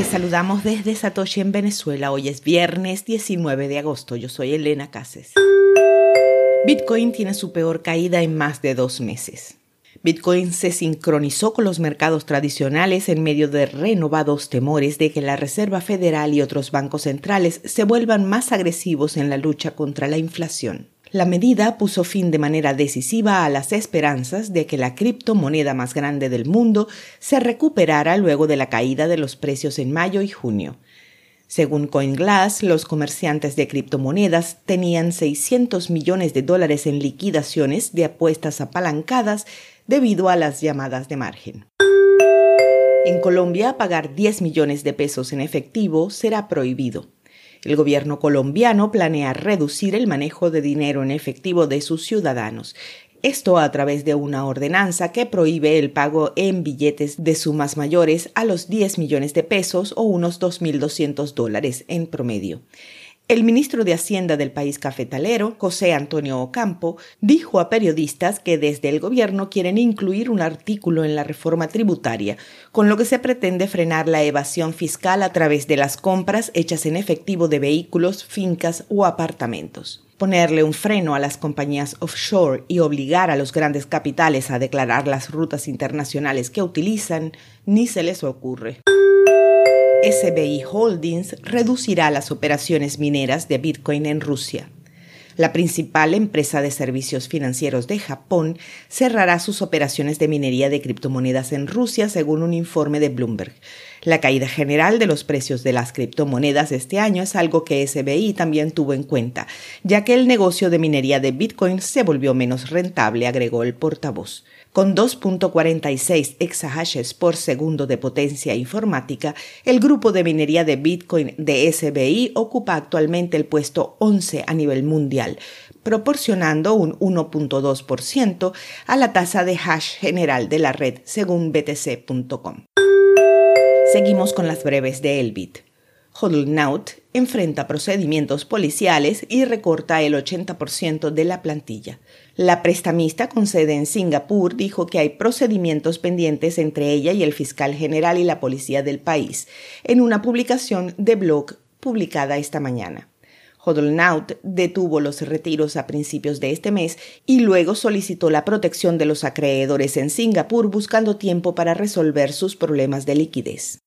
Les saludamos desde Satoshi en Venezuela. Hoy es viernes 19 de agosto. Yo soy Elena Cases. Bitcoin tiene su peor caída en más de dos meses. Bitcoin se sincronizó con los mercados tradicionales en medio de renovados temores de que la Reserva Federal y otros bancos centrales se vuelvan más agresivos en la lucha contra la inflación. La medida puso fin de manera decisiva a las esperanzas de que la criptomoneda más grande del mundo se recuperara luego de la caída de los precios en mayo y junio. Según CoinGlass, los comerciantes de criptomonedas tenían 600 millones de dólares en liquidaciones de apuestas apalancadas debido a las llamadas de margen. En Colombia, pagar 10 millones de pesos en efectivo será prohibido. El gobierno colombiano planea reducir el manejo de dinero en efectivo de sus ciudadanos. Esto a través de una ordenanza que prohíbe el pago en billetes de sumas mayores a los 10 millones de pesos o unos 2.200 dólares en promedio. El ministro de Hacienda del país cafetalero, José Antonio Ocampo, dijo a periodistas que desde el gobierno quieren incluir un artículo en la reforma tributaria, con lo que se pretende frenar la evasión fiscal a través de las compras hechas en efectivo de vehículos, fincas o apartamentos ponerle un freno a las compañías offshore y obligar a los grandes capitales a declarar las rutas internacionales que utilizan, ni se les ocurre. SBI Holdings reducirá las operaciones mineras de Bitcoin en Rusia. La principal empresa de servicios financieros de Japón cerrará sus operaciones de minería de criptomonedas en Rusia, según un informe de Bloomberg. La caída general de los precios de las criptomonedas este año es algo que SBI también tuvo en cuenta, ya que el negocio de minería de Bitcoin se volvió menos rentable, agregó el portavoz. Con 2.46 exahashes por segundo de potencia informática, el grupo de minería de Bitcoin de SBI ocupa actualmente el puesto 11 a nivel mundial, proporcionando un 1.2% a la tasa de hash general de la red, según btc.com. Seguimos con las breves de Elbit. Hodlnaut enfrenta procedimientos policiales y recorta el 80% de la plantilla. La prestamista con sede en Singapur dijo que hay procedimientos pendientes entre ella y el fiscal general y la policía del país, en una publicación de blog publicada esta mañana. Hodlnaut detuvo los retiros a principios de este mes y luego solicitó la protección de los acreedores en Singapur buscando tiempo para resolver sus problemas de liquidez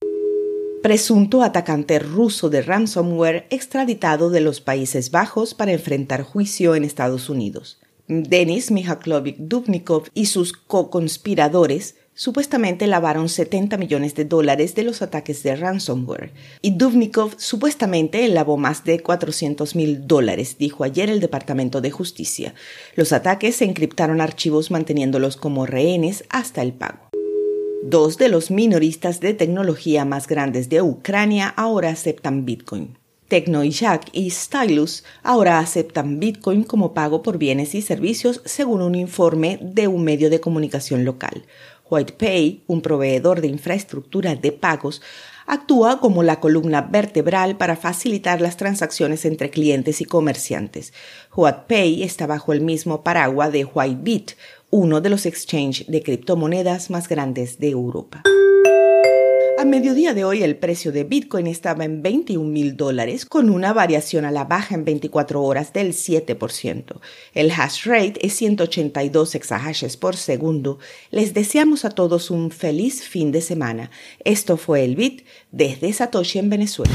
presunto atacante ruso de ransomware extraditado de los Países Bajos para enfrentar juicio en Estados Unidos. Denis Mihaklovic Dubnikov y sus co-conspiradores supuestamente lavaron 70 millones de dólares de los ataques de ransomware y Dubnikov supuestamente lavó más de 400 mil dólares, dijo ayer el Departamento de Justicia. Los ataques se encriptaron archivos manteniéndolos como rehenes hasta el pago. Dos de los minoristas de tecnología más grandes de Ucrania ahora aceptan Bitcoin. TechnoIshack y Stylus ahora aceptan Bitcoin como pago por bienes y servicios según un informe de un medio de comunicación local. WhitePay, un proveedor de infraestructura de pagos, actúa como la columna vertebral para facilitar las transacciones entre clientes y comerciantes. WhitePay está bajo el mismo paraguas de Whitebit, uno de los exchanges de criptomonedas más grandes de Europa. A mediodía de hoy el precio de Bitcoin estaba en 21 mil dólares con una variación a la baja en 24 horas del 7%. El hash rate es 182 exahashes por segundo. Les deseamos a todos un feliz fin de semana. Esto fue el Bit desde Satoshi en Venezuela.